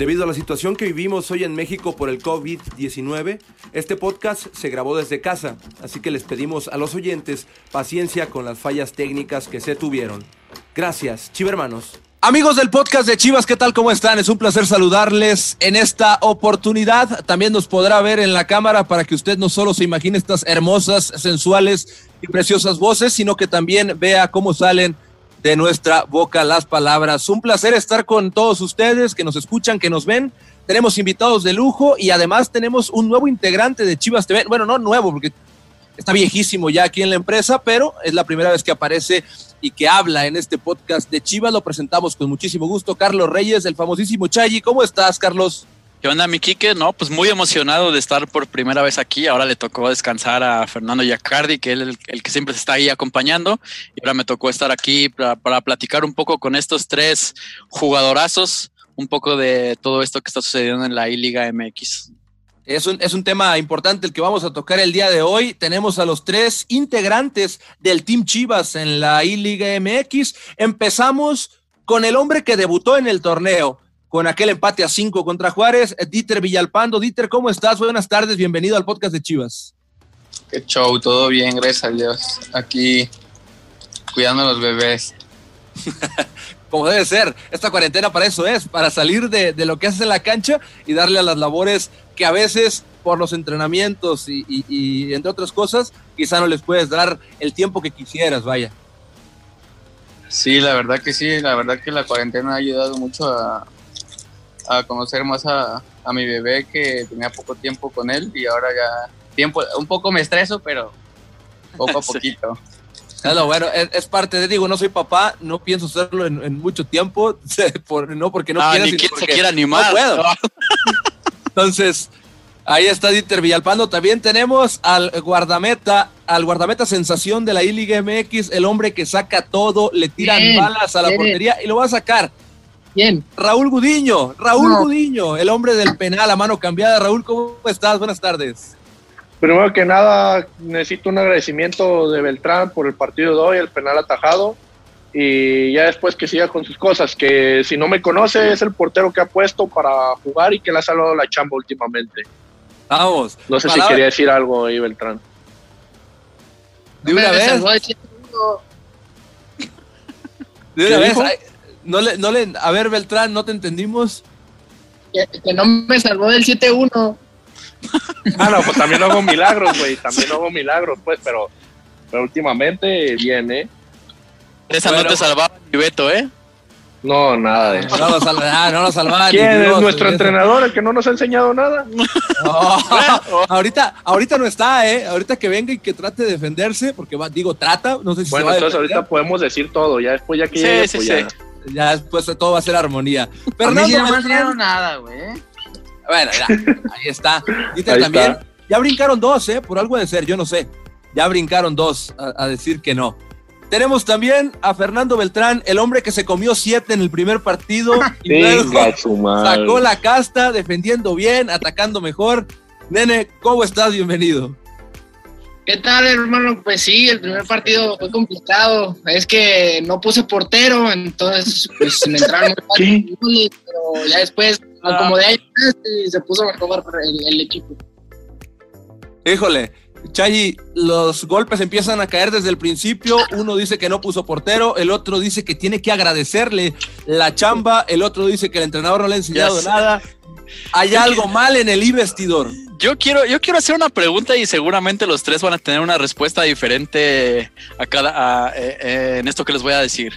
Debido a la situación que vivimos hoy en México por el COVID-19, este podcast se grabó desde casa, así que les pedimos a los oyentes paciencia con las fallas técnicas que se tuvieron. Gracias, chivermanos. Amigos del podcast de Chivas, ¿qué tal? ¿Cómo están? Es un placer saludarles en esta oportunidad. También nos podrá ver en la cámara para que usted no solo se imagine estas hermosas, sensuales y preciosas voces, sino que también vea cómo salen de nuestra boca las palabras. Un placer estar con todos ustedes que nos escuchan, que nos ven. Tenemos invitados de lujo y además tenemos un nuevo integrante de Chivas TV. Bueno, no nuevo, porque está viejísimo ya aquí en la empresa, pero es la primera vez que aparece y que habla en este podcast de Chivas. Lo presentamos con muchísimo gusto. Carlos Reyes, el famosísimo Chayi. ¿Cómo estás, Carlos? ¿Qué onda, mi Quique? No, pues muy emocionado de estar por primera vez aquí. Ahora le tocó descansar a Fernando Yacardi, que es el, que siempre está ahí acompañando. Y ahora me tocó estar aquí para, platicar un poco con estos tres jugadorazos, un poco de todo esto que está sucediendo en la I-Liga MX. Es un, es un tema importante el que vamos a tocar el día de hoy. Tenemos a los tres integrantes del Team Chivas en la I-Liga MX. Empezamos con el hombre que debutó en el torneo con aquel empate a cinco contra Juárez. Dieter Villalpando. Dieter, ¿cómo estás? Buenas tardes, bienvenido al podcast de Chivas. Qué show, todo bien, gracias a Dios. Aquí cuidando a los bebés. Como debe ser, esta cuarentena para eso es, para salir de, lo que haces en la cancha y darle a las labores que a veces por los entrenamientos y, y entre otras cosas, quizá no les puedes dar el tiempo que quisieras, vaya. Sí, la verdad que sí, la verdad que la cuarentena ha ayudado mucho a, a conocer más a, mi bebé que tenía poco tiempo con él y ahora ya tiempo, un poco me estreso, pero poco a poquito. bueno, es, parte de, digo, no soy papá, no pienso hacerlo en, mucho tiempo, no porque no, quiera, ni quien se quiera animar. No puedo. Entonces, ahí está Dieter Villalpando. También tenemos al guardameta, al guardameta sensación de la I-Liga MX, el hombre que saca todo, le tiran balas a la portería y lo va a sacar. ¿Quién? Raúl Gudiño, Raúl Gudiño, el hombre del penal a mano cambiada. Raúl, ¿cómo estás? Buenas tardes. Primero que nada, necesito un agradecimiento de Beltrán por el partido de hoy, el penal atajado. Y ya después que siga con sus cosas, que si no me conoce es el portero que ha puesto para jugar y que le ha salvado la chamba últimamente. Vamos. No sé si quería decir algo ahí, Beltrán. De una vez. De una vez. No le, no le, a ver, Beltrán, no te entendimos. Que, no me salvó del 7-1. ah, no, pues también hago milagros, güey. También hago milagros, pues, pero, pero últimamente viene. ¿eh? Esa no te salvaba ni Beto, ¿eh? No, nada de eso. No lo salvaba, no lo salvaba. ¿Quién es nuestro entrenador, el que no nos ha enseñado nada? ahorita, ahorita no está, ¿eh? Ahorita que venga y que trate de defenderse, porque va, digo, trata, no sé si Bueno, entonces ahorita podemos decir todo, ya después ya que sí, llegue, sí, pues sí ya después todo va a ser armonía. Pero no me enseñaron nada, güey. Bueno, ya, ahí está. también. Ya brincaron dos, ¿eh? Por algo de ser, yo no sé. Ya brincaron dos a, decir que no. Tenemos también a Fernando Beltrán, el hombre que se comió siete en el primer partido y luego sacó la casta, defendiendo bien, atacando mejor. Nene, ¿cómo estás? Bienvenido. ¿Qué tal, hermano? Pues sí, el primer partido fue complicado. Es que no puse portero, entonces pues me entraron muy pero ya después ah. como de ahí se puso mejor el, el equipo. Híjole, Chayi, los golpes empiezan a caer desde el principio. Uno dice que no puso portero, el otro dice que tiene que agradecerle la chamba, el otro dice que el entrenador no le ha enseñado nada. Hay algo mal en el investidor yo quiero, yo quiero hacer una pregunta y seguramente los tres van a tener una respuesta diferente a cada, eh, eh, en esto que les voy a decir.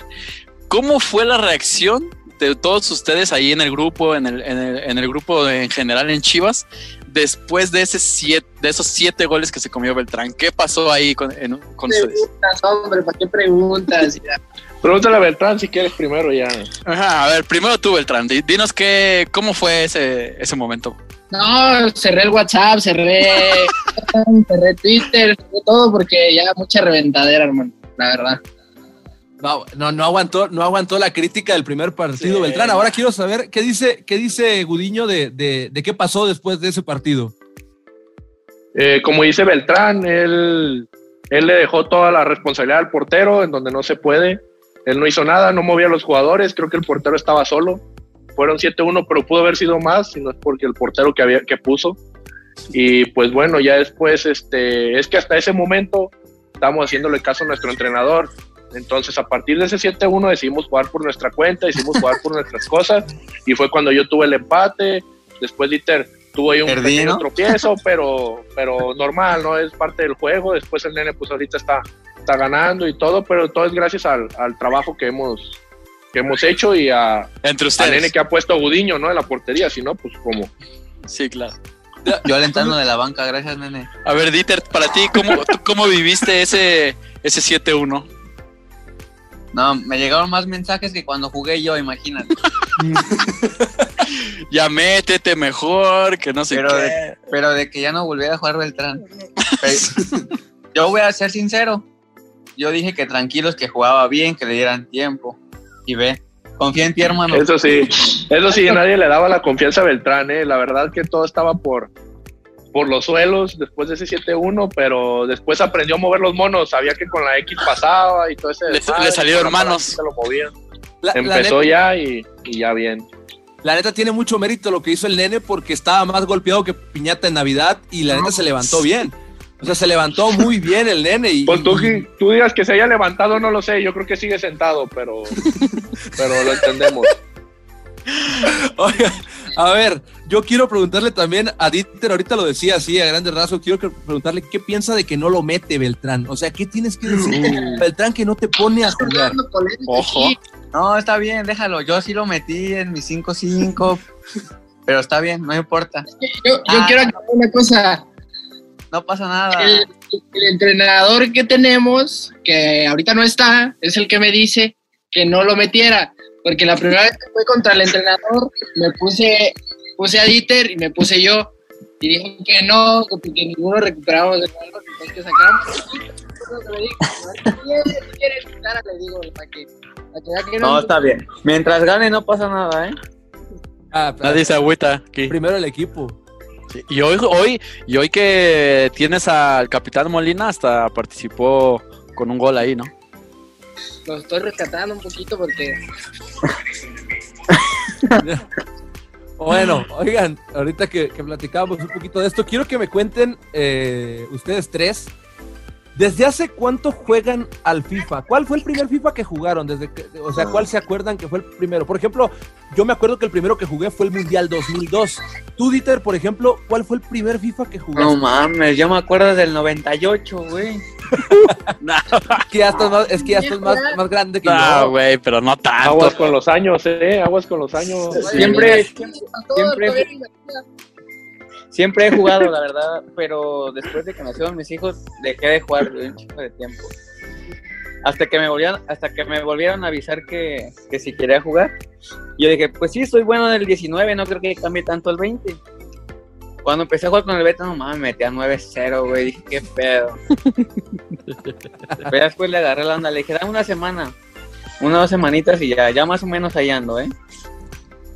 ¿Cómo fue la reacción de todos ustedes ahí en el grupo, en el, en el, grupo en general en Chivas, después de, ese siete, de esos siete goles que se comió Beltrán? ¿Qué pasó ahí con, con ustedes? hombre, ¿para qué preguntas? Pregúntale a Beltrán si quieres primero ya. Ajá, a ver, primero tú, Beltrán. Dinos qué, cómo fue ese, ese momento. No, cerré el WhatsApp, cerré, cerré Twitter, cerré todo porque ya mucha reventadera, hermano, la verdad. No, no, no aguantó, no aguantó la crítica del primer partido, Beltrán. Ahora quiero saber qué dice, qué dice Gudiño de, de, qué pasó después de ese partido. Eh, como dice Beltrán, él, él le dejó toda la responsabilidad al portero en donde no se puede. Él no hizo nada, no movía a los jugadores, creo que el portero estaba solo fueron 7-1, pero pudo haber sido más, si no es porque el portero que, había, que puso. Y pues bueno, ya después, este, es que hasta ese momento estamos haciéndole caso a nuestro entrenador. Entonces, a partir de ese 7-1 decidimos jugar por nuestra cuenta, decidimos jugar por nuestras cosas. Y fue cuando yo tuve el empate. Después Dieter tuvo ahí un pequeño tropiezo, pero, pero normal, ¿no? Es parte del juego. Después el nene, pues ahorita está, está ganando y todo, pero todo es gracias al, al trabajo que hemos, que hemos hecho y a, Entre al ustedes. nene que ha puesto Gudiño, ¿no? En la portería, si no, pues como. Sí, claro. Yo alentando de la banca, gracias, nene. A ver, Dieter, para ti, ¿cómo, tú cómo viviste ese, ese 7-1? No, me llegaron más mensajes que cuando jugué yo, imagínate. Ya métete mejor, que no sé Pero qué. de, pero de que ya no volviera a jugar Beltrán. Yo voy a ser sincero. Yo dije que tranquilos, que jugaba bien, que le dieran tiempo. Y ve, confía en ti, hermano. Eso sí, eso sí, nadie le daba la confianza a Beltrán, ¿eh? La verdad que todo estaba por, por los suelos después de ese 7-1, pero después aprendió a mover los monos, sabía que con la X pasaba y todo ese... Le- desmadre, le salieron con la manos. palanquita Lo. La, Empezó ya y, y ya bien. la neta tiene mucho mérito lo que hizo el nene porque estaba más golpeado que piñata en Navidad y la neta se levantó bien. O sea, se levantó muy bien el nene y, Pues tú, digas que se haya levantado, no lo sé, yo creo que sigue sentado, pero, pero lo entendemos. Oiga, a ver, yo quiero preguntarle también a Dieter, ahorita lo decía así a grandes rasgos, quiero preguntarle qué piensa de que no lo mete Beltrán. O sea, ¿qué tienes que decir Beltrán que no te pone a jugar? Ojo. No, está bien, déjalo. Yo sí lo metí en mi 5-5. pero está bien, no importa. Yo, yo Ah. quiero aclarar una cosa. No pasa nada. El, el entrenador que tenemos, que ahorita no está, es el que me dice que no lo metiera. Porque la primera vez que fue contra el entrenador, me puse, puse a Dieter y me puse yo. Y dije que no, que porque ninguno recuperamos el balón, entonces que sacamos. No, está bien. Mientras gane, no pasa nada, ¿eh? Ah, pero Nadie se agüita aquí. primero el equipo. Sí, Y hoy, hoy, y hoy que tienes al capitán Molina, hasta participó con un gol ahí, ¿no? Lo estoy rescatando un poquito porque Bueno, oigan, ahorita que, que platicábamos un poquito de esto, quiero que me cuenten eh, ustedes tres, ¿desde hace cuánto juegan al FIFA? ¿Cuál fue el primer FIFA que jugaron? Desde que, o sea, ¿cuál se acuerdan que fue el primero? Por ejemplo, yo me acuerdo que el primero que jugué fue el Mundial 2002. Tú, Dieter, por ejemplo, ¿cuál fue el primer FIFA que No jugaste? mames, yo me acuerdo del 98, güey. que ya estás más- es que ya estás más, más grande que No, yo. güey, pero no tanto. Aguas con los años, eh, aguas con los años. Siempre, siempre he jugado, la verdad, pero después de que nacieron mis hijos, dejé de jugar un chico de tiempo. Hasta que me volvieron, hasta que me volvieron a avisar que, que si quería jugar. Yo dije, pues sí, soy bueno en el 19, no creo que cambie tanto el 20. Cuando empecé a jugar con el beta, no mames, me metí a 9-0, güey. Dije, qué pedo. Pero después le agarré la onda, le dije, dame una semana. Una o dos semanitas y ya, ya más o menos ahí ando, ¿eh?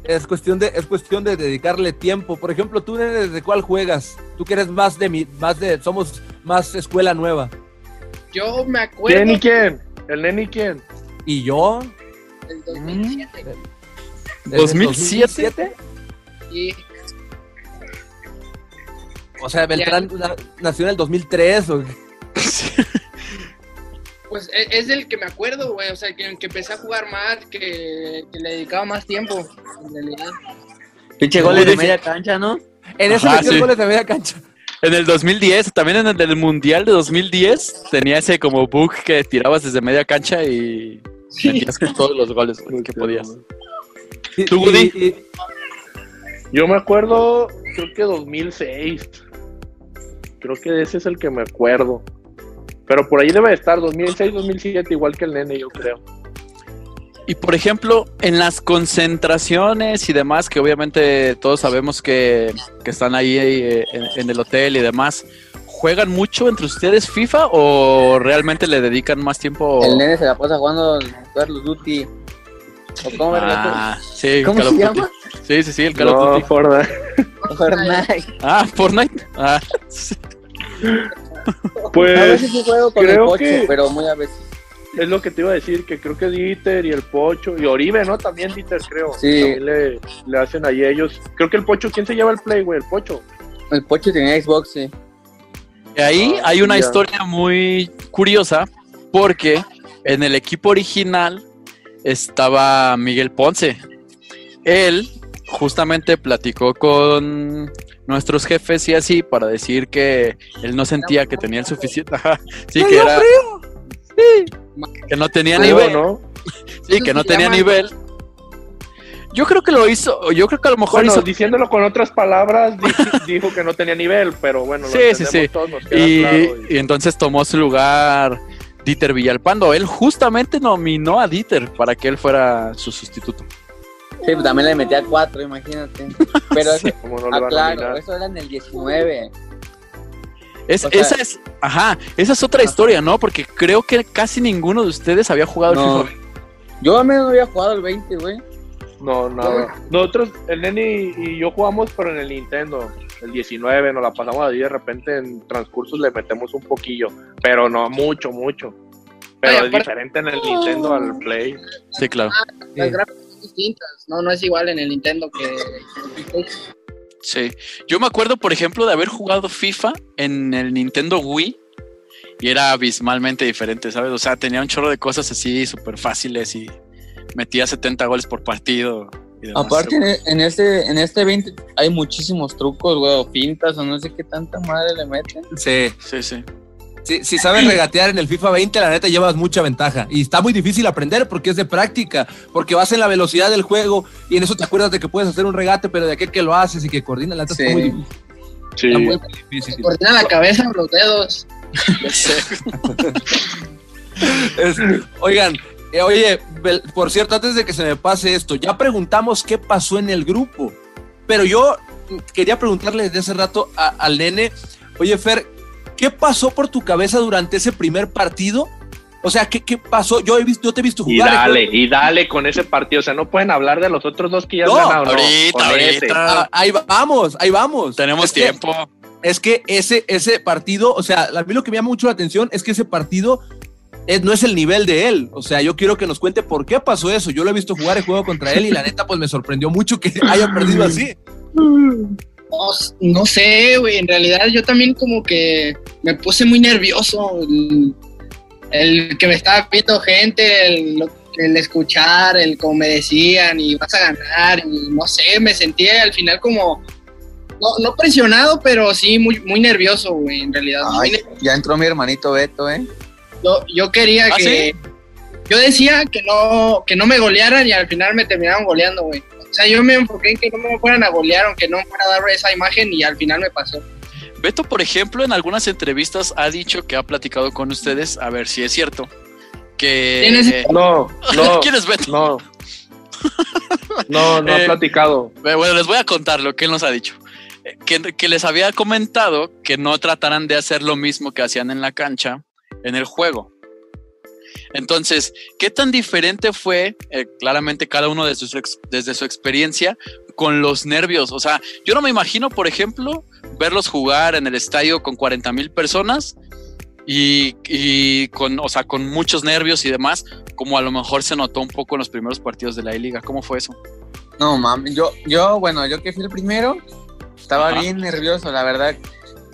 Es cuestión de, es cuestión de dedicarle tiempo. Por ejemplo, tú nene, desde cuál juegas? Tú que eres más de mi, más de, somos más escuela nueva. Yo me acuerdo ¿Quién y quién? ¿El nene y quién? Y yo, del 2007 desde el 2007? y O sea, Beltrán na- nació en el 2003. O... pues e- es del que me acuerdo, güey, o sea, que, que empecé a jugar más, que, que le dedicaba más tiempo, en realidad. Pinche goles de media cancha, ¿no? En Ajá, metió sí. goles de media cancha. En el 2010, también en el del Mundial de 2010, tenía ese como bug que tirabas desde media cancha y metías con todos los goles que podías. ¿Tú, Woody? Yo me acuerdo, creo que 2006. Creo que ese es el que me acuerdo. Pero por ahí debe de estar, 2006, 2007, igual que el nene, yo creo. Y por ejemplo, en las concentraciones y demás, que obviamente todos sabemos que, que están ahí eh, en, en el hotel y demás, ¿juegan mucho entre ustedes FIFA o realmente le dedican más tiempo? El nene se la pasa jugando Carlos Duty. ¿O cómo, Ah, sí, ¿Cómo Call of se Duty. llama? Sí, sí, sí, el Call of No, Duty. Fortnite. Fortnite. Ah, Fortnite. Ah, sí. a Pues veces sí juego con el coche, que- pero muy a veces. es lo que te iba a decir, que creo que Dieter y el Pocho, y Oribe, ¿no? También Dieter, creo. Sí. También le, le hacen ahí ellos. Creo que el Pocho, ¿quién se lleva el play, güey? El Pocho. El Pocho tenía Xbox, sí. Y ahí Ah, hay una ya. historia muy curiosa porque en el equipo original estaba Miguel Ponce. Él justamente platicó con nuestros jefes y así para decir que él no sentía que tenía el suficiente. Ajá, Sí, que era. Sí, que no tenía nivel. ¿no? Sí, que no tenía nivel. Yo creo que lo hizo. Yo creo que a lo mejor Bueno, hizo. diciéndolo con otras palabras, di- dijo que no tenía nivel, pero bueno, lo Sí, sí, entendemos sí. todos, nos queda Y, claro, y- y entonces tomó su lugar Dieter Villalpando. Él justamente nominó a Dieter para que él fuera su sustituto. Sí, pues también le metía cuatro, imagínate. Pero Sí. ¿Cómo no ah, van a claro, eso era en el 19. Es, O sea- esa es, ajá, esa es otra historia, ¿no? Porque creo que casi ninguno de ustedes había jugado el No. FIFA. Yo al menos no había jugado el 20, güey. No, nada. Nosotros, el Neni y yo jugamos, pero en el Nintendo. El 19, nos la pasamos ahí de repente en transcursos le metemos un poquillo, pero no mucho, mucho. Pero Ay, es diferente en el Nintendo al Play. Sí, claro. Gráficas son distintas, no, no es igual en el Nintendo que Sí. Yo me acuerdo, por ejemplo, de haber jugado FIFA en el Nintendo Wii y era abismalmente diferente, ¿sabes? O sea, tenía un chorro de cosas así súper fáciles y metía 70 goles por partido. y demás. Aparte, en, e- en este, en este 20 hay muchísimos trucos, güey, o pintas, o no sé qué tanta madre le meten. Sí. Sí, sí. Si, si sabes regatear en el FIFA 20, la neta llevas mucha ventaja. Y está muy difícil aprender porque es de práctica, porque vas en la velocidad del juego y en eso te acuerdas de que puedes hacer un regate, pero de aquel que lo haces y que coordina, la neta Sí. está muy difícil. Sí. Está muy difícil. coordina la cabeza o los dedos. Es- oigan, eh, oye, por cierto, antes de que se me pase esto, ya preguntamos qué pasó en el grupo, pero yo quería preguntarle desde hace rato a- al nene, oye Fer, ¿qué pasó por tu cabeza durante ese primer partido? O sea, ¿qué, qué pasó? Yo, he visto, yo te he visto Y jugar. dale, y dale con ese partido. O sea, no pueden hablar de los otros dos que ya No, han ganado. ahorita, ahorita. Ah, ahí vamos, ahí vamos. Tenemos Es que- tiempo. es que ese, ese partido, o sea, a mí lo que me llama mucho la atención es que ese partido es- no es el nivel de él. O sea, yo quiero que nos cuente por qué pasó eso. Yo lo he visto jugar, he jugado contra él y la neta, pues me sorprendió mucho que haya perdido así. No, no sé, güey, en realidad yo también como que me puse muy nervioso. El, el que me estaba viendo gente, el, el escuchar, el como me decían y vas a ganar, y no sé, me sentí al final como, no, no presionado, pero sí muy, muy nervioso, güey, en realidad. Ay, ya entró mi hermanito Beto, ¿eh? Yo, yo quería ¿Ah, que. Yo decía que no, que no me golearan y al final me terminaron goleando, güey. O sea, yo me enfoqué en que no me fueran a golear, aunque no me fuera a dar esa imagen y al final me pasó. Beto, por ejemplo, en algunas entrevistas ha dicho que ha platicado con ustedes, a ver si es cierto, que... ¿Quién es? eh, No, no, ¿Quién es Beto? no. No, no Eh, ha platicado. Eh, Bueno, les voy a contar lo que él nos ha dicho. Eh, Que, que les había comentado que no trataran de hacer lo mismo que hacían en la cancha en el juego. Entonces, ¿qué tan diferente fue, eh, claramente cada uno desde su, ex- desde su experiencia, con los nervios? O sea, yo no me imagino, por ejemplo, verlos jugar en el estadio con 40 mil personas y, y con, o sea, con muchos nervios y demás, como a lo mejor se notó un poco en los primeros partidos de la liga. ¿Cómo fue eso? No, mami, yo, yo, bueno, yo que fui el primero, estaba Ajá. bien nervioso, la verdad.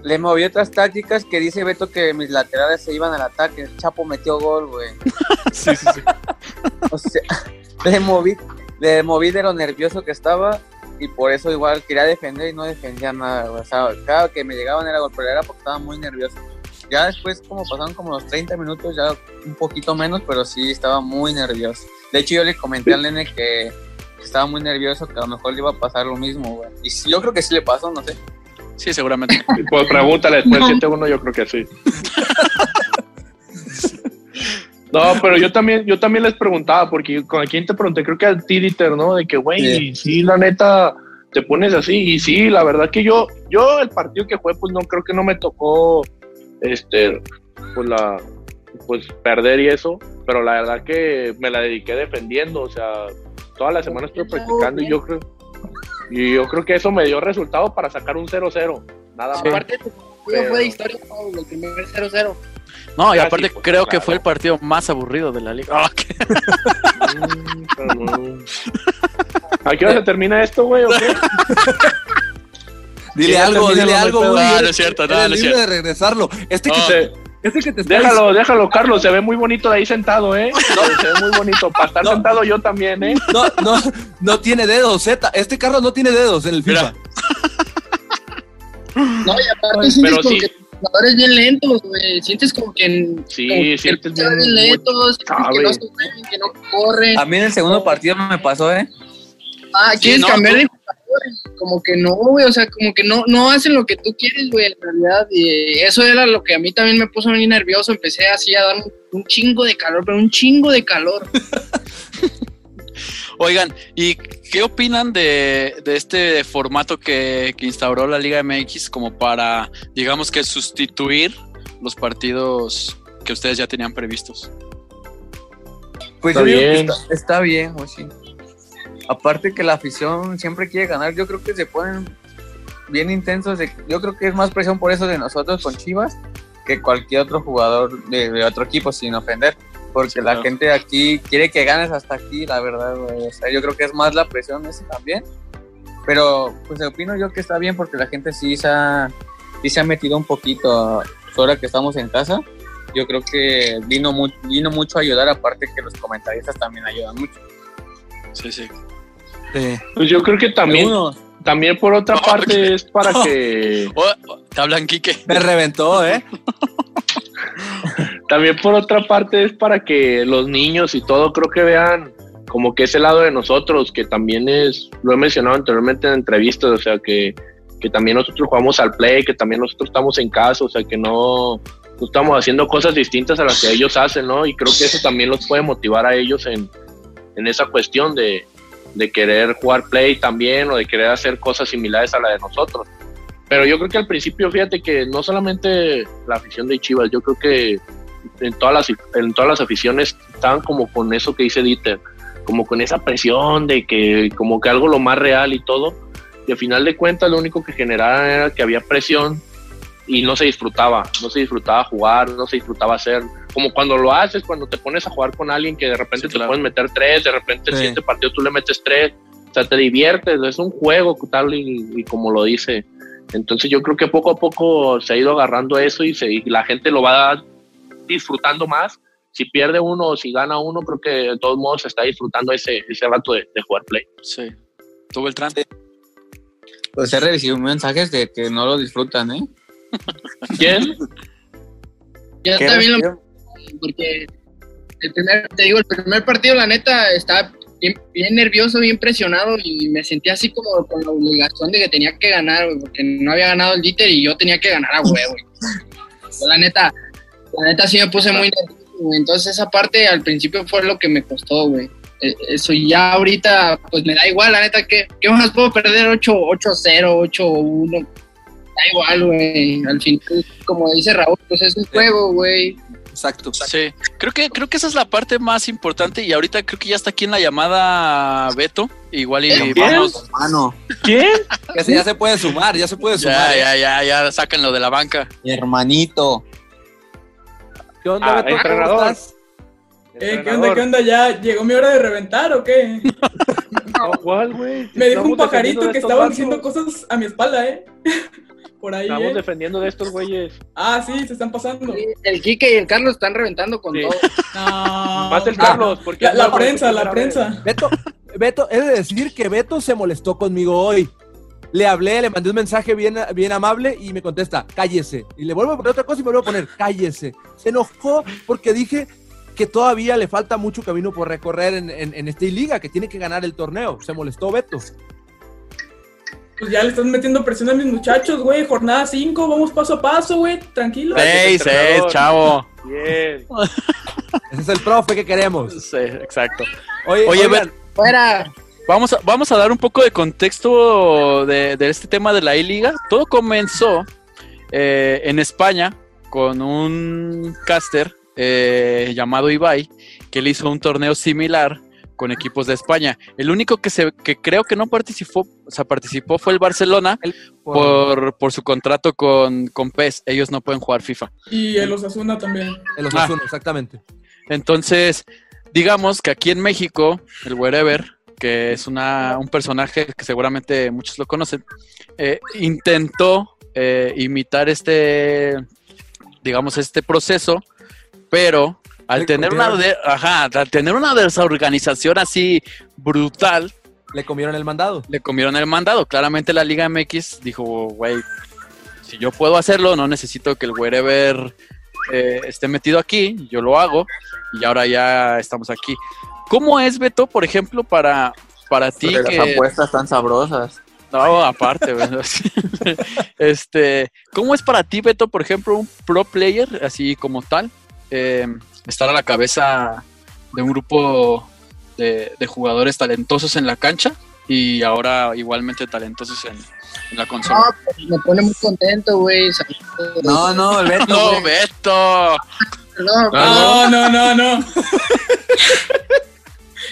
Le moví otras tácticas que dice Beto que mis laterales se iban al ataque. El Chapo metió gol, güey. Sí, sí, sí. O sea, le moví, le moví de lo nervioso que estaba y por eso igual quería defender y no defendía nada, güey. O sea, cada que me llegaban era gol, pero era porque estaba muy nervioso. Ya después, como pasaron como los 30 minutos, ya un poquito menos, pero sí estaba muy nervioso. De hecho, yo le comenté al nene que estaba muy nervioso, que a lo mejor le iba a pasar lo mismo, güey. Y yo creo que sí le pasó, no sé. Sí, seguramente. Pues pregúntale después, 7-1 yo creo que sí. No, pero yo también, yo también les preguntaba, porque con quién te pregunté, creo que al Tiditer, ¿no? De que, güey, sí. la neta, te pones así, y sí, la verdad que yo, yo el partido que fue, pues no creo que no me tocó, este, pues la, pues perder y eso, pero la verdad que me la dediqué defendiendo, o sea, toda la semana estuve practicando y yo creo, y yo creo que eso me dio resultado para sacar un 0-0, nada más. Aparte, partido fue de historia, Pablo, el primer 0-0. No, y Casi, aparte pues, creo que claro. fue el partido más aburrido de la liga. Ah, ¿qué? Cabrón. ¿A qué hora se termina esto, güey? o qué? Dile algo, dile no algo. Uri. No, no eres- es cierto, no, no es cierto. de regresarlo. Este que No. Se- este que te está Déjalo, déjalo, Carlos. Se ve muy bonito de ahí sentado, ¿eh? Se ve muy bonito. Para estar No. sentado yo también, ¿eh? No, no, no tiene dedos, Z. Este Carlos no tiene dedos en el FIFA. No, y aparte Pero sientes como sí. que los jugadores bien lentos, güey. Sientes como que. Sí, como que sientes bien- bien lentos, que no se mueven, que no corren. A mí en el segundo partido me pasó, ¿eh? Ah, quieres no, cambiar tú- de Como que no, güey. O sea, como que no, no hacen lo que tú quieres, güey, en realidad. Y eso era lo que a mí también me puso muy nervioso. Empecé así a dar un, un chingo de calor, pero un chingo de calor. Oigan, ¿y qué opinan de, de este formato que, que instauró la Liga MX como para, digamos que sustituir los partidos que ustedes ya tenían previstos? Pues Está yo digo que bien. está, está bien, güey, sí. Aparte que la afición siempre quiere ganar, yo creo que se ponen bien intensos. de- yo creo que es más presión por eso de nosotros con Chivas que cualquier otro jugador de, de otro equipo, sin ofender. Porque la claro. gente aquí quiere que ganes hasta aquí, la verdad, güey. O sea, yo creo que es más la presión ese también. Pero, pues opino yo que está bien porque la gente sí se ha, sí se ha metido un poquito ahora que estamos en casa. Yo creo que vino, mu- vino mucho a ayudar, aparte que los comentaristas también ayudan mucho. Sí, sí. Sí. Pues yo creo que también, también por otra No, parte es para que Oh, oh, te hablan, Quique. Me reventó, ¿eh? también por otra parte es para que los niños y todo creo que vean como que ese lado de nosotros que también es lo he mencionado anteriormente en entrevistas o sea que, que también nosotros jugamos al play que también nosotros estamos en casa o sea que no, no estamos haciendo cosas distintas a las que ellos hacen no y creo que eso también los puede motivar a ellos en, en esa cuestión de, de querer jugar play también o de querer hacer cosas similares a la de nosotros pero yo creo que al principio, fíjate que no solamente la afición de Chivas, yo creo que en todas las, en todas las aficiones estaban como con eso que dice Dieter, como con esa presión de que como que algo lo más real y todo. Y al final de cuentas lo único que generaba era que había presión y no se disfrutaba, no se disfrutaba jugar, no se disfrutaba hacer. Como cuando lo haces, cuando te pones a jugar con alguien que de repente Sí, te claro. puedes meter tres, de repente el Sí. siguiente partido tú le metes tres, o sea, te diviertes, es un juego tal y, y como lo dice. Entonces yo creo que poco a poco se ha ido agarrando eso y, se, y la gente lo va disfrutando más. Si pierde uno o si gana uno, creo que de todos modos se está disfrutando ese, ese rato de, de jugar play. Sí. ¿Tú, Beltrán? pues he recibido mensajes de que no lo disfrutan, ¿eh? ¿Quién? Yo ¿Qué también lo porque el primer, te digo, el primer partido, la neta, estaba bien, bien nervioso, bien presionado y me sentía así como con la obligación de que tenía que ganar, güey, porque no había ganado el Dieter y yo tenía que ganar a huevo. güey. Yo, la neta, la neta sí me puse muy nervioso, güey. Entonces esa parte al principio fue lo que me costó, güey. Eh, Eso y ya ahorita, pues me da igual, la neta, que ¿qué más puedo perder? 8-0, 8-1. Da igual, güey. Al fin, como dice Raúl, pues es un juego, güey. Exacto. Sí, creo que, creo que esa es la parte más importante y ahorita creo que ya está aquí en la llamada Beto. Igual y vamos. Hermano, ¿Quién? Ya se, ya se puede sumar, ya se puede sumar. Ya, ¿eh? ya, ya, ya, sáquenlo de la banca. mi hermanito. ¿Qué onda, Ah, Beto? ¿Cómo estás? Eh, ¿Qué onda? ¿Qué onda? ¿Ya llegó mi hora de reventar o qué? No, ¿cuál, güey? Me dijo un pajarito que estaban vatos. diciendo cosas a mi espalda, ¿eh? Por ahí, Estamos ¿eh? defendiendo de estos güeyes. Ah, sí, se están pasando. El Quique y el Carlos están reventando con Sí. todo. No. Más el Carlos, porque La, prensa, la vez. prensa. Beto, Beto, he de decir que Beto se molestó conmigo hoy. Le hablé, le mandé un mensaje bien, bien amable y me contesta, cállese. Y le vuelvo a poner otra cosa y me vuelvo a poner, cállese. Se enojó porque dije que todavía le falta mucho camino por recorrer en, en, en esta liga, que tiene que ganar el torneo. Se molestó Beto. Pues ya le están metiendo presión a mis muchachos, güey. Jornada 5, vamos paso a paso, güey. Tranquilo. Seis, seis, entrenador. chavo. Bien. Ese es el profe que queremos. Sí, exacto. Oye, Oye, oigan, Fuera. Vamos a, vamos a dar un poco de contexto de, de este tema de la I-Liga. Todo comenzó eh, en España con un caster eh, llamado Ibai, que él hizo un torneo similar, con equipos de España. El único que se que creo que no participó, o sea, participó fue el Barcelona por, por su contrato con, con PES. Ellos no pueden jugar FIFA. Y el Osasuna también. El Ah. Osasuna, exactamente. Entonces, digamos que aquí en México, el Wherever, que es una, un personaje que seguramente muchos lo conocen, eh, intentó eh, imitar este, digamos, este proceso, pero al tener, una, de- ajá, al tener una desorganización así brutal, Le comieron el mandado. le comieron el mandado. Claramente la Liga MX dijo, güey, si yo puedo hacerlo, no necesito que el wherever eh, esté metido aquí, yo lo hago y ahora ya estamos aquí. ¿Cómo es, Beto, por ejemplo, para, para ti que... las apuestas tan sabrosas. No, aparte, este, ¿cómo es para ti, Beto, por ejemplo, un pro player, así como tal, eh, estar a la cabeza de un grupo de, de jugadores talentosos en la cancha y ahora igualmente talentosos en, en la consola? No, pues, me pone muy contento, güey. No, no, el Beto, No. Beto. No, No, no, no, no.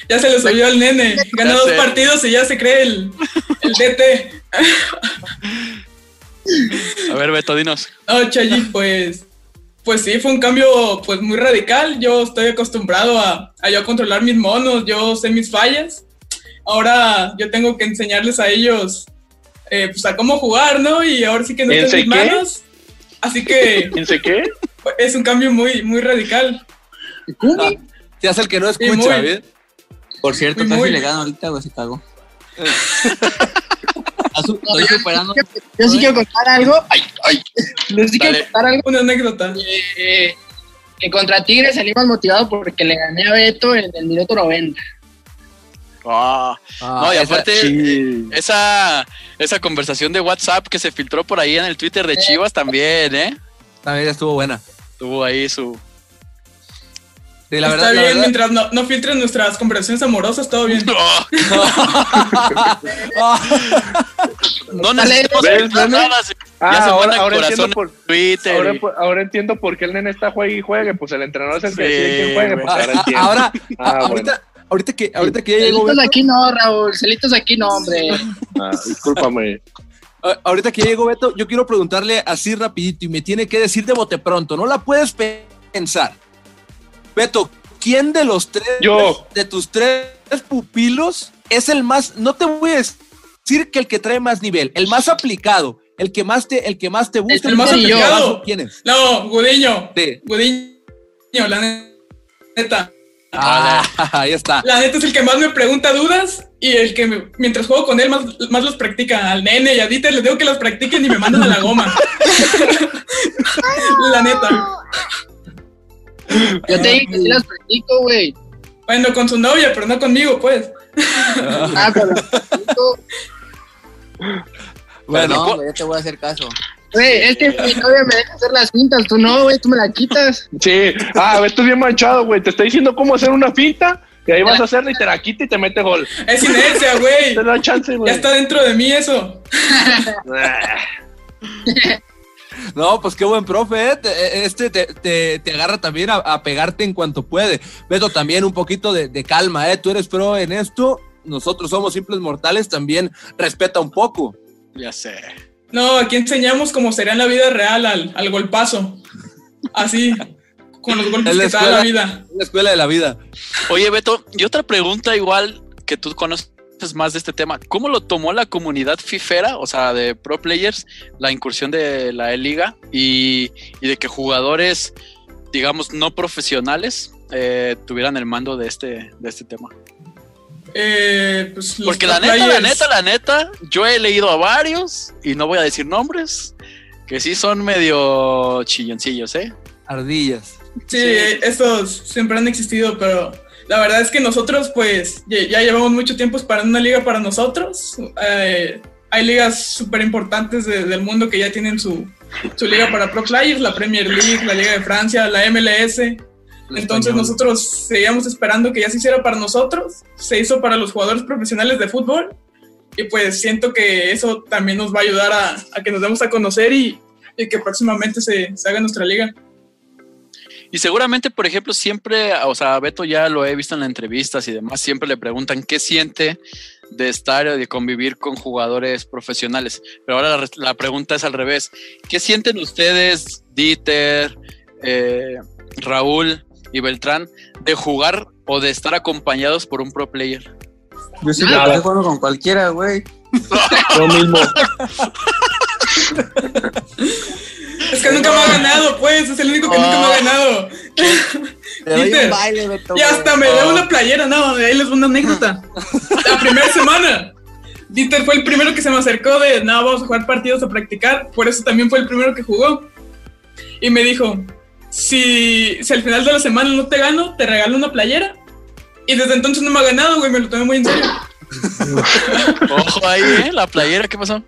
ya se le subió al nene. Gana Ya dos partidos y ya se cree el, el DT. A ver, Beto, dinos. No, Chayi, pues, pues sí, fue un cambio pues muy radical. Yo estoy acostumbrado a, a yo controlar mis monos, yo sé mis fallas. Ahora yo tengo que enseñarles a ellos eh, pues a cómo jugar, ¿no? Y ahora sí que no ¿En está en mis manos. Así que ¿Quién sé qué? es un cambio muy, muy radical. Kumi, Se hace el que no Sí, escucha, muy. ¿bien? Por cierto, Muy, casi muy. le gano ahorita, güey, se cagó. Está su- Estoy superando. yo sí quiero contar algo. Ay, ay. Yo sí quiero contar algo. Una anécdota. Eh, que contra Tigres salimos motivados porque le gané a Beto en el minuto 90. Ah, Ah, no, y esa- aparte, esa, esa conversación de WhatsApp que se filtró por ahí en el Twitter de Chivas también, ¿eh? También estuvo buena. Tuvo ahí su... Sí, la Está verdad, la bien, verdad- mientras no, no filtren nuestras conversaciones amorosas, todo bien. No Dale. necesitamos nada, se- Ah, Ya se ahora, ahora corazón entiendo por, Twitter. ahora, y- ahora entiendo por qué el nene está juegue y juegue. Pues el entrenador es el que Sí, decide quién juegue. Pues ahora Ah, entiendo. ahora, Ah, ahorita, ahorita que, ahorita que ya llegó Celitos aquí no, Raúl. Celitos aquí no, hombre. Ah, discúlpame. ahorita que ya llegó Beto, yo quiero preguntarle así rapidito y me tiene que decir de bote pronto, no la puedes pe- pensar. Beto, ¿quién de los tres, Yo. de tus tres pupilos es el más, no te voy a decir que el que trae más nivel, el más aplicado, el que más te, el que más te gusta, El más aplicado. ¿Quién es? No, Gudiño. Sí. Gudiño, la neta. Ah, ahí está. La neta es el que más me pregunta dudas y el que me- mientras juego con él más, más los practica. Al nene y a Dieter les digo que los practiquen y me mandan a la goma. la neta. Yo te dije que sí las practico, güey. Bueno, con su novia, pero no conmigo, pues. Ah, pero. Bueno, no, güey, yo te voy a hacer caso. Güey, es que mi novia me deja hacer las cintas. Tú no, güey, tú me la quitas. Sí. Ah, Beto es bien manchado, güey. Te está diciendo cómo hacer una finta. Y ahí vas a hacerla y te la quita y te mete gol. Es inercia, güey. Te da chance, Ya güey. está dentro de mí eso. No, pues qué buen profe, ¿eh? Te- Este te, te- te agarra también a, a pegarte en cuanto puede. Beto, también un poquito de, de calma, ¿eh? Tú eres pro en esto, nosotros somos simples mortales, también respeta un poco. Ya sé. No, aquí enseñamos cómo sería en la vida real al, al golpazo. Así, con los golpes Es la que te da la vida. Es la escuela de la vida. Oye, Beto, y otra pregunta igual que tú conoces más de este tema. ¿Cómo lo tomó la comunidad fifera, o sea, de pro players, la incursión de la E-Liga y, y de que jugadores, digamos, no profesionales eh, tuvieran el mando de este, de este tema? Eh, pues los Porque la neta, la neta, la neta, yo he leído a varios, y no voy a decir nombres, que sí son medio chilloncillos, ¿eh? Ardillas. Sí, estos siempre han existido, pero la verdad es que nosotros, pues, ya, llevamos mucho tiempo esperando una liga para nosotros. Eh, hay ligas súper importantes de- del mundo que ya tienen su, su liga para pro players, la Premier League, la Liga de Francia, la MLS. Entonces nosotros seguíamos esperando que ya se hiciera para nosotros, se hizo para los jugadores profesionales de fútbol y pues siento que eso también nos va a ayudar a, a que nos demos a conocer y, y que próximamente se, se haga nuestra liga. Y seguramente, por ejemplo, siempre, o sea, Beto ya lo he visto en las entrevistas y demás, siempre le preguntan qué siente de estar o de convivir con jugadores profesionales. Pero ahora la, la pregunta es al revés. ¿Qué sienten ustedes, Dieter, eh, Raúl y Beltrán, de jugar o de estar acompañados por un pro player? Yo sí estoy jugando con cualquiera, güey. Lo mismo. Es que nunca me ha ganado, pues. Es el único que nunca me ha ganado. Un baile, Beto. Y hasta me da una playera, no, ahí les voy una anécdota. La primera semana, Dieter fue el primero que se me acercó de, no, vamos a jugar partidos a practicar, por eso también fue el primero que jugó. Y me dijo, si, si al final de la semana no te gano, te regalo una playera. Y desde entonces no me ha ganado, güey, me lo tomé muy en serio. Ojo ahí, ¿eh? La playera, ¿qué pasó?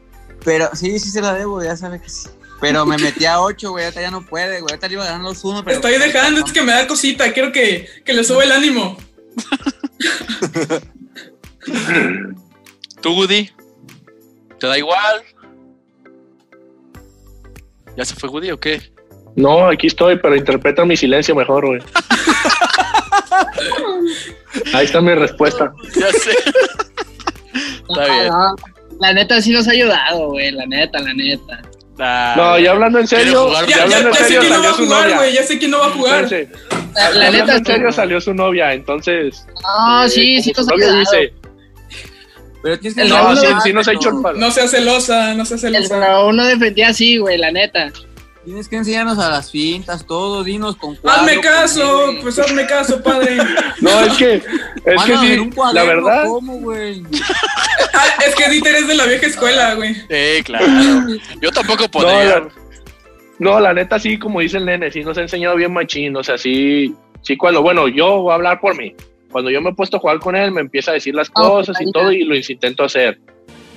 Pero sí, sí se la debo, ya sabe que sí. Pero me metí a 8, güey, ahorita ya no puede, güey. Ahorita le iba ganando 2-1, pero... Estoy dejando, es que me da cosita, quiero que, que le suba el ánimo. ¿Tú, Woody? ¿Te da igual? ¿Ya se fue Woody o qué? No, aquí estoy, pero interpreta mi silencio mejor, güey. Ahí está mi respuesta. Ya sé. Está bien. No, la neta sí nos ha ayudado, güey, la neta, la neta. Ah, No, ya hablando en ¿Quiere serio, jugar? ya Ya, hablando en ya sé serio quién no va salió a su jugar, novia. güey, ya sé quién no va a jugar. Espérense, La, neta, en serio salió su novia, entonces. no, eh, sí, sí su novia dice, Pero tienes que... El no, Raúl sí, no- sí nos ha hecho el palo. No seas celosa, no seas El celosa. Raúl no defendía así, güey, la neta. Tienes que enseñarnos a las fintas, todo, dinos con cuadro. Hazme con caso, L. pues hazme caso, padre. No, es que, es que sí, un la verdad, ¿Cómo, güey? Ah, es que Dieter es de la vieja escuela, güey. Sí, claro. Yo tampoco no podría. la, no, la neta sí, como dice el nene, sí nos ha enseñado bien machín, o sea, sí, sí cuando, bueno, yo voy a hablar por mí, cuando yo me he pueto a jugar con él, me empieza a decir las Ah, cosas y todo, y lo intento hacer.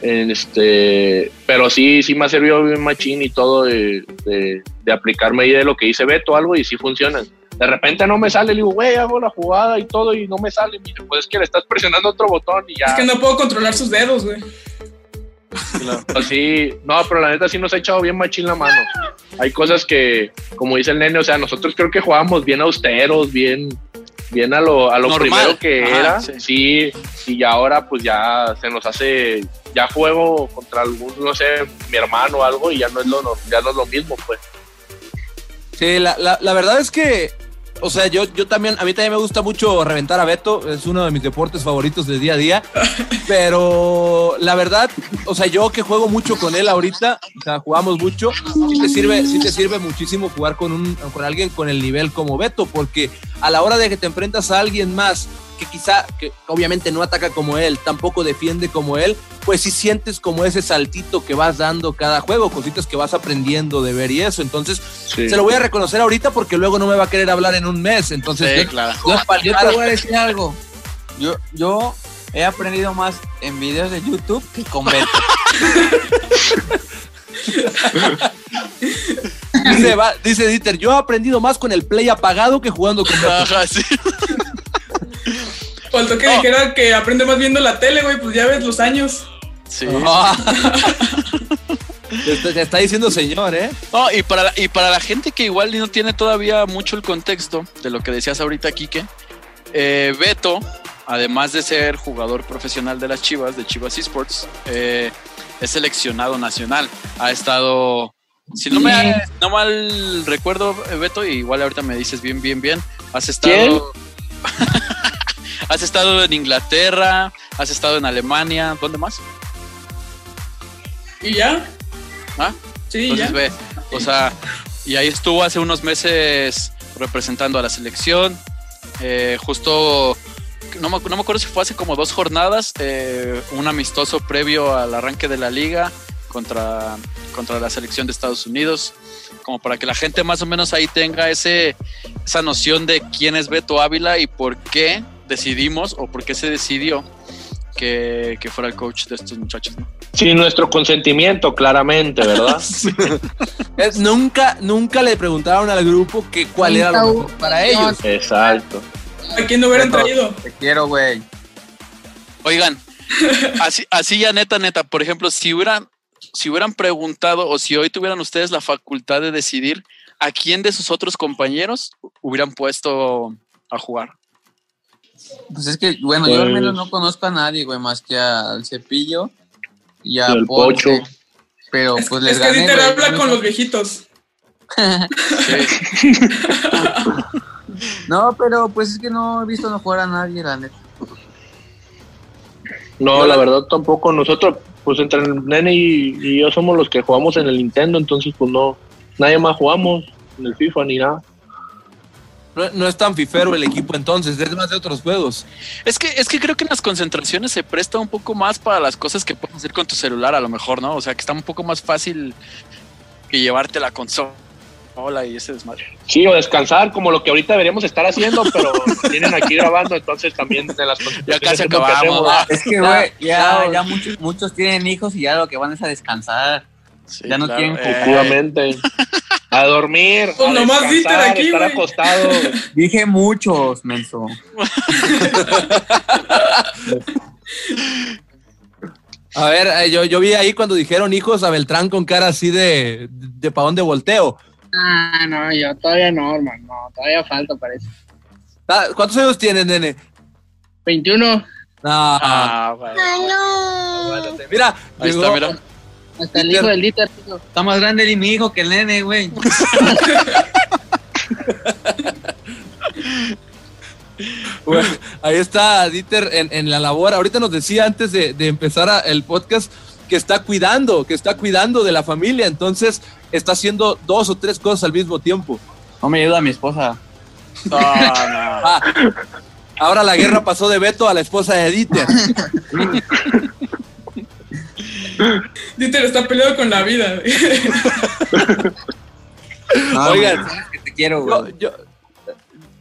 Este, pero sí, sí me ha servido bien machín y todo de, de, de aplicarme ahí de lo que dice Beto algo y sí funciona. De repente no me sale, le digo, güey, hago la jugada y todo y no me sale. Mire, pues es que le estás presionando otro botón y ya. Es que no puedo controlar sus dedos, güey. Pues sí, no, pero la neta sí nos ha echado bien machín la mano. Hay cosas que, como dice el nene, o sea, nosotros creo que jugábamos bien austeros, bien, bien a lo, a lo Normal. primero que Ajá, era, sí. sí. y ahora pues ya se nos hace, ya juego contra algún, no sé, mi hermano o algo y ya no es lo, no- ya no es lo mismo, pues. Sí, la, la, la verdad es que, o sea, yo, yo también, a mí también me gusta mucho reventar a Beto, es uno de mis deportes favoritos del día a día, pero la verdad, o sea, yo que juego mucho con él ahorita, o sea, jugamos mucho, sí te sirve, sí te sirve muchísimo jugar con, un, con alguien con el nivel como Beto, porque a la hora de que te enfrentas a alguien más que quizá, que obviamente no ataca como él, tampoco defiende como él, pues sí sientes como ese saltito que vas dando cada juego, cositas que vas aprendiendo de ver y eso, entonces Sí. se lo voy a reconocer ahorita porque luego no me va a querer hablar en un mes. Entonces, Sí, yo- claro. yo- Yo te voy a decir algo. Yo, yo he aprendido más en videos de YouTube que con Beto. dice, va- dice Dieter, yo he aprendido más con el play apagado que jugando con Beto. Ajá, sí. Faltó que Oh. dijera que aprende más viendo la tele, güey, pues ya ves los años. Sí. Te, está, te está diciendo señor, ¿eh? No, y para, la- y para la gente que igual no tiene todavía mucho el contexto de lo que decías ahorita, Quique, eh, Beto, además de ser jugador profesional de las Chivas, de Chivas Esports, eh, es seleccionado nacional. Ha estado, si no me no mal recuerdo, eh, Beto, y igual ahorita me dices bien, bien, bien, has estado... has estado en Inglaterra, has estado en Alemania, ¿dónde más? ¿Y ya? ¿Ah? Sí, Entonces ya. ve, o sea, y ahí estuvo hace unos meses representando a la selección. eh, justo, no me, no me acuerdo si fue hace como dos jornadas, eh, un amistoso previo al arranque de la liga contra, contra la selección de Estados Unidos, como para que la gente más o menos ahí tenga ese, esa noción de quién es Beto Ávila y por qué decidimos o por qué se decidió que, que fuera el coach de estos muchachos. ¿no? Sin nuestro consentimiento, claramente, ¿verdad? Es- nunca, nunca le preguntaron al grupo que cuál era lo mejor para ellos. Exacto. ¿A quién no hubieran traído? Te quiero, güey. Oigan, así, así ya neta, neta, por ejemplo, si hubieran, si hubieran preguntado o si hoy tuvieran ustedes la facultad de decidir ¿a quién de sus otros compañeros hubieran puesto a jugar? Pues es que, bueno, yo al Pues- menos no conozco a nadie, güey, más que al Cepillo y a Y. Pocho. Pero Es, pues les es que gané, Dieter güey. habla con los viejitos. No, pero pues es que no he visto no jugar a nadie, la neta. No, la verdad tampoco. Nosotros, pues entre el nene y, y yo somos los que jugamos en el Nintendo, entonces pues no, nadie más jugamos en el FIFA ni nada. No, no es tan fifero el equipo entonces, es más de otros juegos. Es que, es que creo que en las concentraciones se presta un poco más para las cosas que puedes hacer con tu celular, a lo mejor, ¿no? O sea, que está un poco más fácil que llevarte la consola y ese desmadre. Sí, o descansar, como lo que ahorita deberíamos estar haciendo, pero tienen aquí grabando, entonces también de las Ya casi que acabamos. Es que, güey, ya, ya muchos, muchos tienen hijos y ya lo que van es a descansar. Sí, Ya no quieren Eh, Efectivamente. A dormir, Pues a nomás aquí, estar acostado. Dije muchos, menso. A ver, eh, yo, yo vi ahí cuando dijeron hijos a Beltrán con cara así de, de pa' dónde volteo. Ah, no, yo todavía no, hermano. No, todavía falta, parece. Ah, ¿Cuántos años tienes, nene? 21. No, Ah, bueno. Mira, Ahí llegó- está, mira. Hasta el hijo del Dieter. Está más grande el mi hijo que el nene, güey. Bueno, ahí está Dieter en, en la labor. Ahorita nos decía antes de, de empezar a- el podcast que está cuidando, que está cuidando de la familia. Entonces está haciendo dos o tres cosas al mismo tiempo. No me ayuda mi esposa. No. Ah, ahora la guerra pasó de Beto a la esposa de Dieter. Dieter está peleado con la vida. No, Oigan. sabes que te quiero, Yo- güey. yo-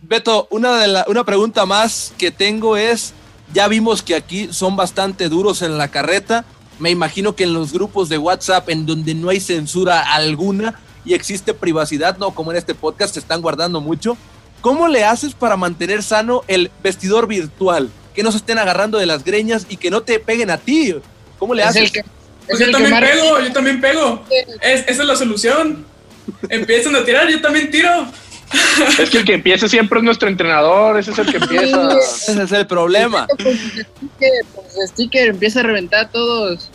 Beto, una, de la- una pregunta más que tengo es, ya vimos que aquí son bastante duros en la carreta, me imagino que en los grupos de WhatsApp en donde no hay censura alguna y existe privacidad, no como en este podcast se están guardando mucho, ¿cómo le haces para mantener sano el vestidor virtual? Que no se estén agarrando de las greñas y que no te peguen a ti. ¿Cómo le Es haces? el que, es Pues yo también pego, yo también pego. Es, esa es la solución. Empiezan a tirar, yo también tiro. Es que el que empieza siempre es nuestro entrenador, ese es el que empieza. Ese es el problema. con sus stickers empieza a reventar a todos.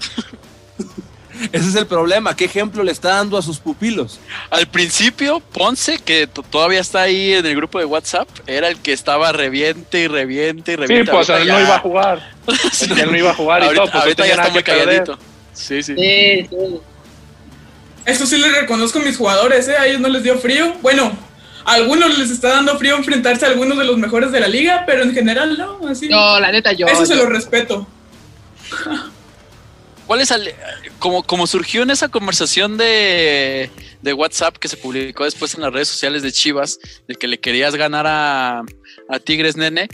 Ese es el problema. ¿Qué ejemplo le está dando a sus pupilos? Al principio, Ponce, que todavía está ahí en el grupo de WhatsApp, era el que estaba reviente y reviente y Sí, reviente. pues Ahorita él no iba a jugar. Él no iba a jugar y ahorita, todo, pues ahorita no ya está muy calladito. Sí, sí. Sí, sí. Eso sí les reconozco a mis jugadores, ¿eh? A ellos no les dio frío. Bueno, a algunos les está dando frío enfrentarse a algunos de los mejores de la liga, pero en general no, así. No, la neta, yo. Eso se lo respeto. ¿Cuál es el- como, como surgió en esa conversación de, de WhatsApp que se publicó después en las redes sociales de Chivas, de que le querías ganar a, a Tigres Nene?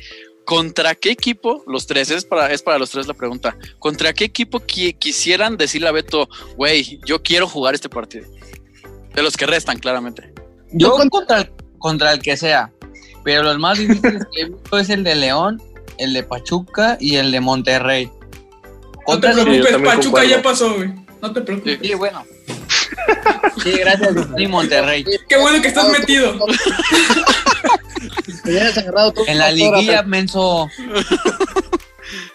¿Contra qué equipo, los tres, es para, es para los tres la pregunta, ¿contra qué equipo qui- quisieran decirle a Beto, güey, yo quiero jugar este partido? De los que restan, claramente. Yo Yo con- contra el, contra el que sea. Pero los más difíciles que he visto es el de León, el de Pachuca y el de Monterrey. No te Contra Sí, yo preocupes, Pachuca concuerdo. ya pasó, güey. No te preocupes. Sí, bueno. Sí, gracias. Y Monterrey. Qué bueno que estás metido. Te hubieras agarrado tú. En la liguilla, menso.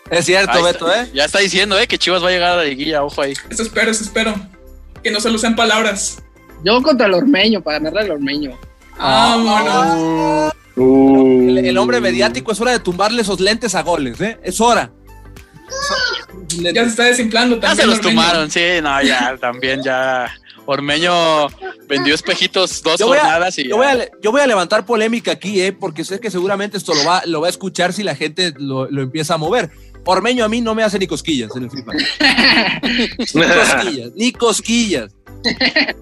Es cierto, Ahí Beto, está. ¿eh? Ya está diciendo, eh, que Chivas va a llegar a la liguilla, ojo ahí. Eso espero, eso espero. Que no solo sean palabras. Yo contra el Ormeño, para ganarle al Ormeño. Vámonos. Uh. El, el hombre mediático es hora de tumbarle esos lentes a goles, ¿eh? Es hora. Ya se está desinflando Ya también. se los Ormeño. tomaron, sí, no, ya, también ya. Ormeño vendió espejitos dos Yo voy, a, jornadas y yo, voy a, le- yo voy a levantar polémica aquí, ¿eh? Porque sé que seguramente esto lo va, lo va a escuchar si la gente lo, lo empieza a mover. Ormeño a mí no me hace ni cosquillas en el FIFA. ni cosquillas, ni cosquillas.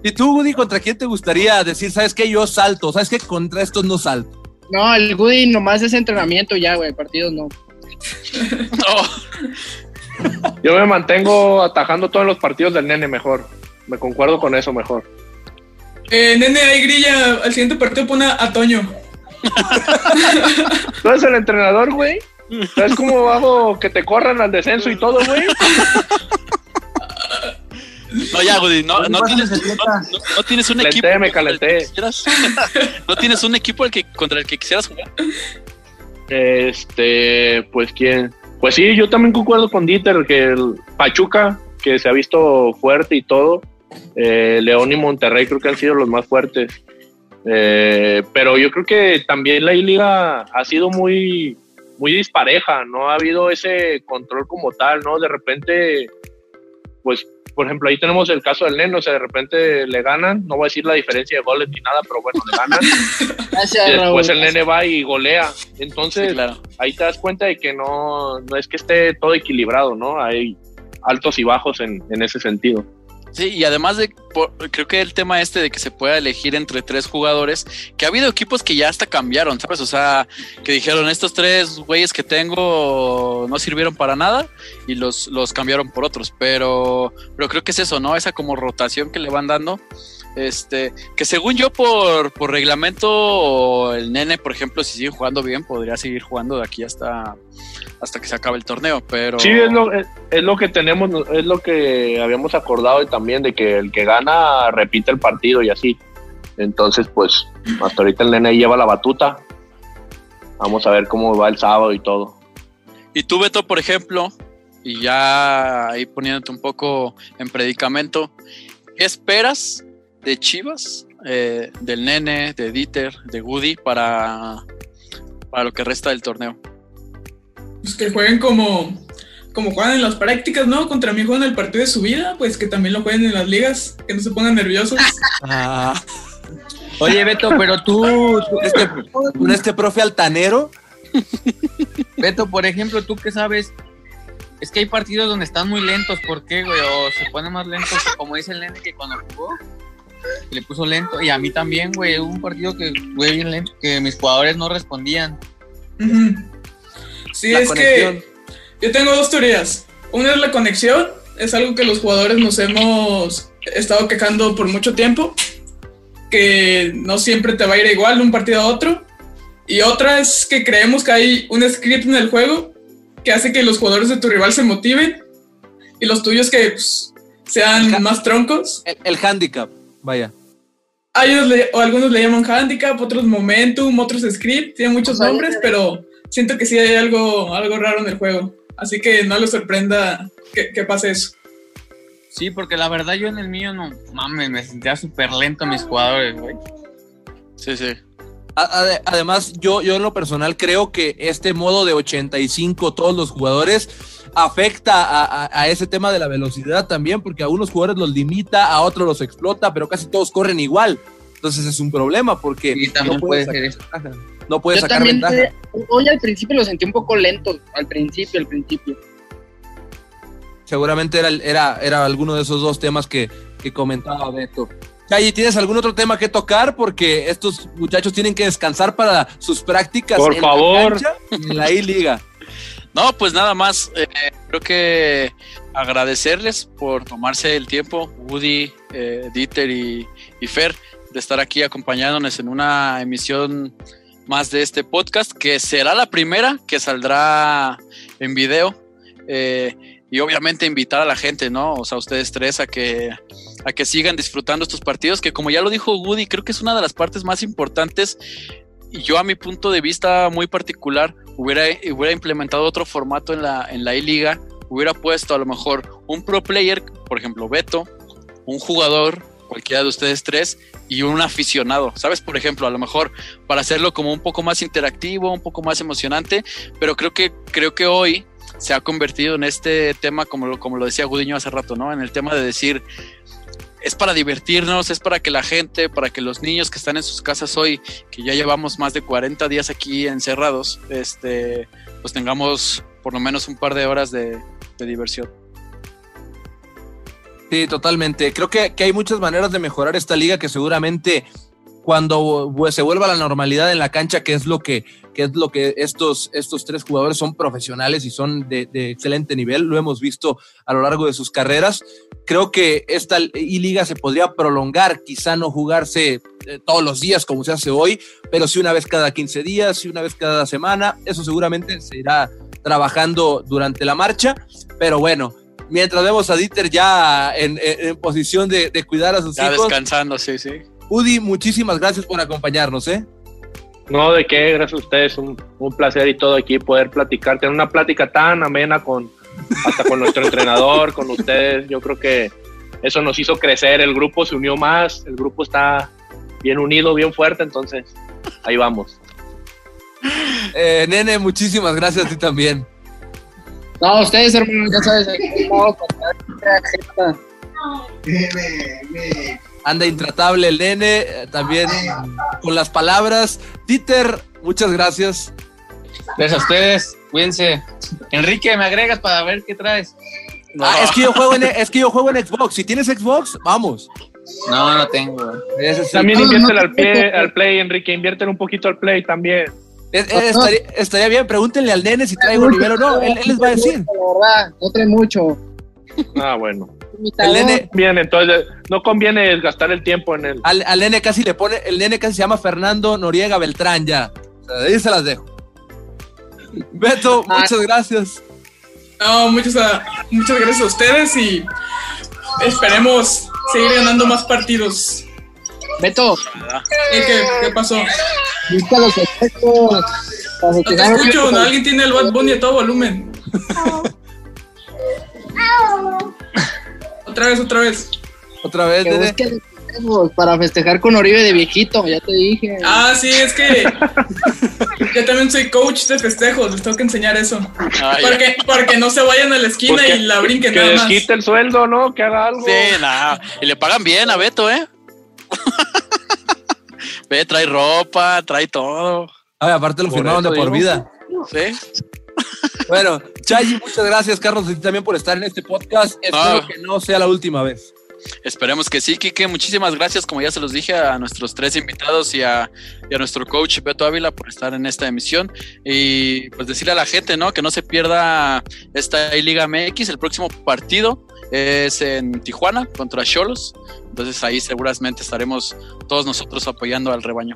¿Y tú, Woody, contra quién te gustaría decir, sabes qué, yo salto? ¿Sabes qué? Contra estos no salto. No, el Goody nomás es entrenamiento ya, güey. Partidos no. No, Yo me mantengo atajando todos los partidos del nene mejor. Me concuerdo con eso mejor. Eh, nene, ahí grilla. Al siguiente partido pone a Toño. ¿Tú eres el entrenador, güey? ¿Sabes cómo hago que te corran al descenso y todo, güey? No, ya, Woody, no, no, tienes, no, no tienes un Calenté, equipo. me el calenté. no tienes un equipo al que, contra el que quisieras jugar. Este, pues quién. Pues sí, yo también concuerdo con Dieter que el Pachuca, que se ha visto fuerte y todo, eh, León y Monterrey creo que han sido los más fuertes. Eh, pero yo creo que también la liga ha sido muy, muy dispareja, no ha habido ese control como tal, ¿no? De repente, pues, por ejemplo, ahí tenemos el caso del Neno, o sea, de repente le ganan, no voy a decir la diferencia de goles ni nada, pero bueno, le ganan. Gracias, y Raúl. después el Nene va y golea. Entonces, Sí, claro. ahí te das cuenta de que no, no es que esté todo equilibrado, ¿no? Hay altos y bajos en, en ese sentido. Sí, y además de, por- creo que el tema este de que se pueda elegir entre tres jugadores, que ha habido equipos que ya hasta cambiaron, ¿sabes? O sea, que dijeron, estos tres güeyes que tengo no sirvieron para nada y los, los cambiaron por otros, pero, pero creo que es eso, ¿no? Esa como rotación que le van dando. Este, que según yo por, por reglamento, el nene, por ejemplo, si sigue jugando bien, podría seguir jugando de aquí hasta, hasta que se acabe el torneo, pero... Sí, es lo, es, es lo que tenemos, es lo que habíamos acordado también, de que el que gana repite el partido y así. Entonces, pues, hasta ahorita el Nene lleva la batuta. Vamos a ver cómo va el sábado y todo. Y tú, Beto, por ejemplo, y ya ahí poniéndote un poco en predicamento, ¿qué esperas de Chivas, eh, del Nene, de Dieter, de Woody para, para lo que resta del torneo? Pues que jueguen como, como juegan en las prácticas, ¿no? Contra mí juegan el partido de su vida, pues que también lo jueguen en las ligas, que no se pongan nerviosos. Ah, Oye, Beto, pero tú, tú- este, con este profe altanero. Beto, por ejemplo, tú que sabes, es que hay partidos donde están muy lentos, ¿por qué, güey? O se ponen más lentos, como dice el nene que cuando jugó, que le puso lento, y a mí también, güey, hubo un partido que fue bien lento, que mis jugadores no respondían. Ujú. Sí, La es conexión. que yo tengo dos teorías. Una es la conexión, es algo que los jugadores nos hemos estado quejando por mucho tiempo, que no siempre te va a ir igual de un partido a otro. Y otra es que creemos que hay un script en el juego que hace que los jugadores de tu rival se motiven y los tuyos que pues, sean más troncos. El, el handicap, vaya. Unos le- o algunos le llaman handicap, otros momentum, otros script, tienen muchos O sea, nombres, pero siento que sí hay algo, algo raro en el juego. Así que no les sorprenda que, que pase eso. Sí, porque la verdad yo en el mío no, mames, me sentía súper lento mis jugadores, güey. Sí, sí. A- ade- Además, yo, yo en lo personal creo que este modo de 85, todos los jugadores, afecta a, a- a ese tema de la velocidad también, porque a unos jugadores los limita, a otros los explota, pero casi todos corren igual. Entonces es un problema porque Sí, también no puede ser sacar eso. ventaja. No puedes Yo sacar también ventaja. te- hoy al principio lo sentí un poco lento, al principio, al principio. Seguramente era, el- era, era alguno de esos dos temas que, que comentaba Beto. Chay, ¿tienes algún otro tema que tocar? Porque estos muchachos tienen que descansar para sus prácticas Por en favor. la cancha y en la I-Liga. No, pues nada más, eh, creo que agradecerles por tomarse el tiempo, Woody, eh, Dieter y, Fer, de estar aquí acompañándonos en una emisión más de este podcast, que será la primera que saldrá en video. eh, y obviamente invitar a la gente, ¿no? O sea, ustedes tres a que, a que sigan disfrutando estos partidos, que como ya lo dijo Woody, creo que es una de las partes más importantes yo a mi punto de vista muy particular hubiera, hubiera implementado otro formato en la, en la I-Liga, hubiera puesto a lo mejor un pro player, por ejemplo Beto, un jugador, cualquiera de ustedes tres, y un aficionado, ¿sabes? Por ejemplo, a lo mejor para hacerlo como un poco más interactivo, un poco más emocionante, pero creo que, creo que hoy se ha convertido en este tema, como lo, como lo decía Gudiño hace rato, ¿no? En el tema de decir, es para divertirnos, es para que la gente, para que los niños que están en sus casas hoy, que ya llevamos más de 40 días aquí encerrados, este, pues tengamos por lo menos un par de horas de, diversión. Sí, totalmente. Creo que, que hay muchas maneras de mejorar esta liga que seguramente cuando pues, se vuelva a la normalidad en la cancha, que es lo que, que es lo que estos, estos tres jugadores son profesionales y son de, de excelente nivel, lo hemos visto a lo largo de sus carreras. Creo que esta I-Liga se podría prolongar, quizá no jugarse eh, todos los días como se hace hoy, pero sí una vez cada 15 días, sí una vez cada semana. Eso seguramente se irá trabajando durante la marcha, pero bueno, mientras vemos a Dieter ya en, en- en posición de, de cuidar a sus Ya hijos. descansando, sí, sí. Udi, muchísimas gracias por acompañarnos, ¿eh? No, de qué, gracias a ustedes, un, un placer y todo aquí poder platicar, tener una plática tan amena con hasta con nuestro entrenador, con ustedes. Yo creo que eso nos hizo crecer, el grupo se unió más, el grupo está bien unido, bien fuerte, entonces ahí vamos. Eh, Nene, muchísimas gracias a ti también. No, ustedes, hermanos, ya sabes, aquí estamos para- Anda intratable el nene, también con las palabras. Dieter, muchas gracias. Gracias a ustedes, cuídense. Enrique, ¿me agregas para ver qué traes? Ah, es que yo juego en es que yo juego en Xbox. Si tienes Xbox, vamos. No, no tengo. También No, inviértele no, al, pie, al play, Enrique, inviértele un poquito al play también. Es- es- estaría, estaría bien, pregúntenle al nene si trae Bolívar o no. Él, él les va a decir. La verdad, no trae mucho. Ah, bueno. El nene, Bien, entonces no conviene gastar el tiempo en el... al, al nene casi le pone, el nene casi se llama Fernando Noriega Beltrán ya. O sea, ahí se las dejo. Beto, Ah. muchas gracias. No, muchas, a- muchas gracias a ustedes y esperemos seguir ganando más partidos. Beto, ¿Y qué, qué pasó? busca los efectos. No te escucho, ¿no? alguien tiene el Bad Bunny a todo volumen. Otra vez, otra vez. Otra vez, Que para festejar con Oribe de viejito, ya te dije. Ah, sí, es que yo también soy coach de festejos, les tengo que enseñar eso. Ay, ya. Porque, porque no se vayan a la esquina Pues que- y la brinquen Que nada más. desquite el sueldo, ¿no? Que haga algo. Sí, nada. Y le pagan bien a Beto, ¿eh? Ve, trae ropa, trae todo. Ay, aparte lo Por firmaron de por vida. Sí. Bueno, Chayi, muchas gracias, Carlos, también por estar en este podcast. Espero Ah. que no sea la última vez. Esperemos que sí, Kike. Muchísimas gracias, como ya se los dije, a nuestros tres invitados y a, y a nuestro coach Beto Ávila por estar en esta emisión. Y pues decirle a la gente, ¿no? Que no se pierda esta Liga MX. El próximo partido es en Tijuana contra Cholos. Entonces ahí seguramente estaremos todos nosotros apoyando al rebaño.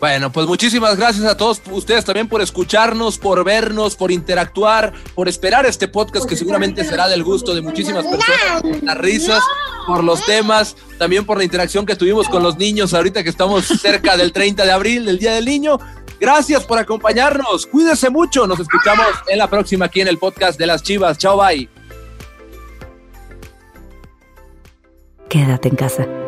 Bueno, pues muchísimas gracias a todos ustedes también por escucharnos, por vernos, por interactuar, por esperar este podcast que seguramente será del gusto de muchísimas personas, por las risas, por los temas, también por la interacción que tuvimos con los niños ahorita que estamos cerca del 30 de abril, del Día del Niño. Gracias por acompañarnos, cuídense mucho, nos escuchamos en la próxima aquí en el podcast de las Chivas. Chao, bye. Quédate en casa.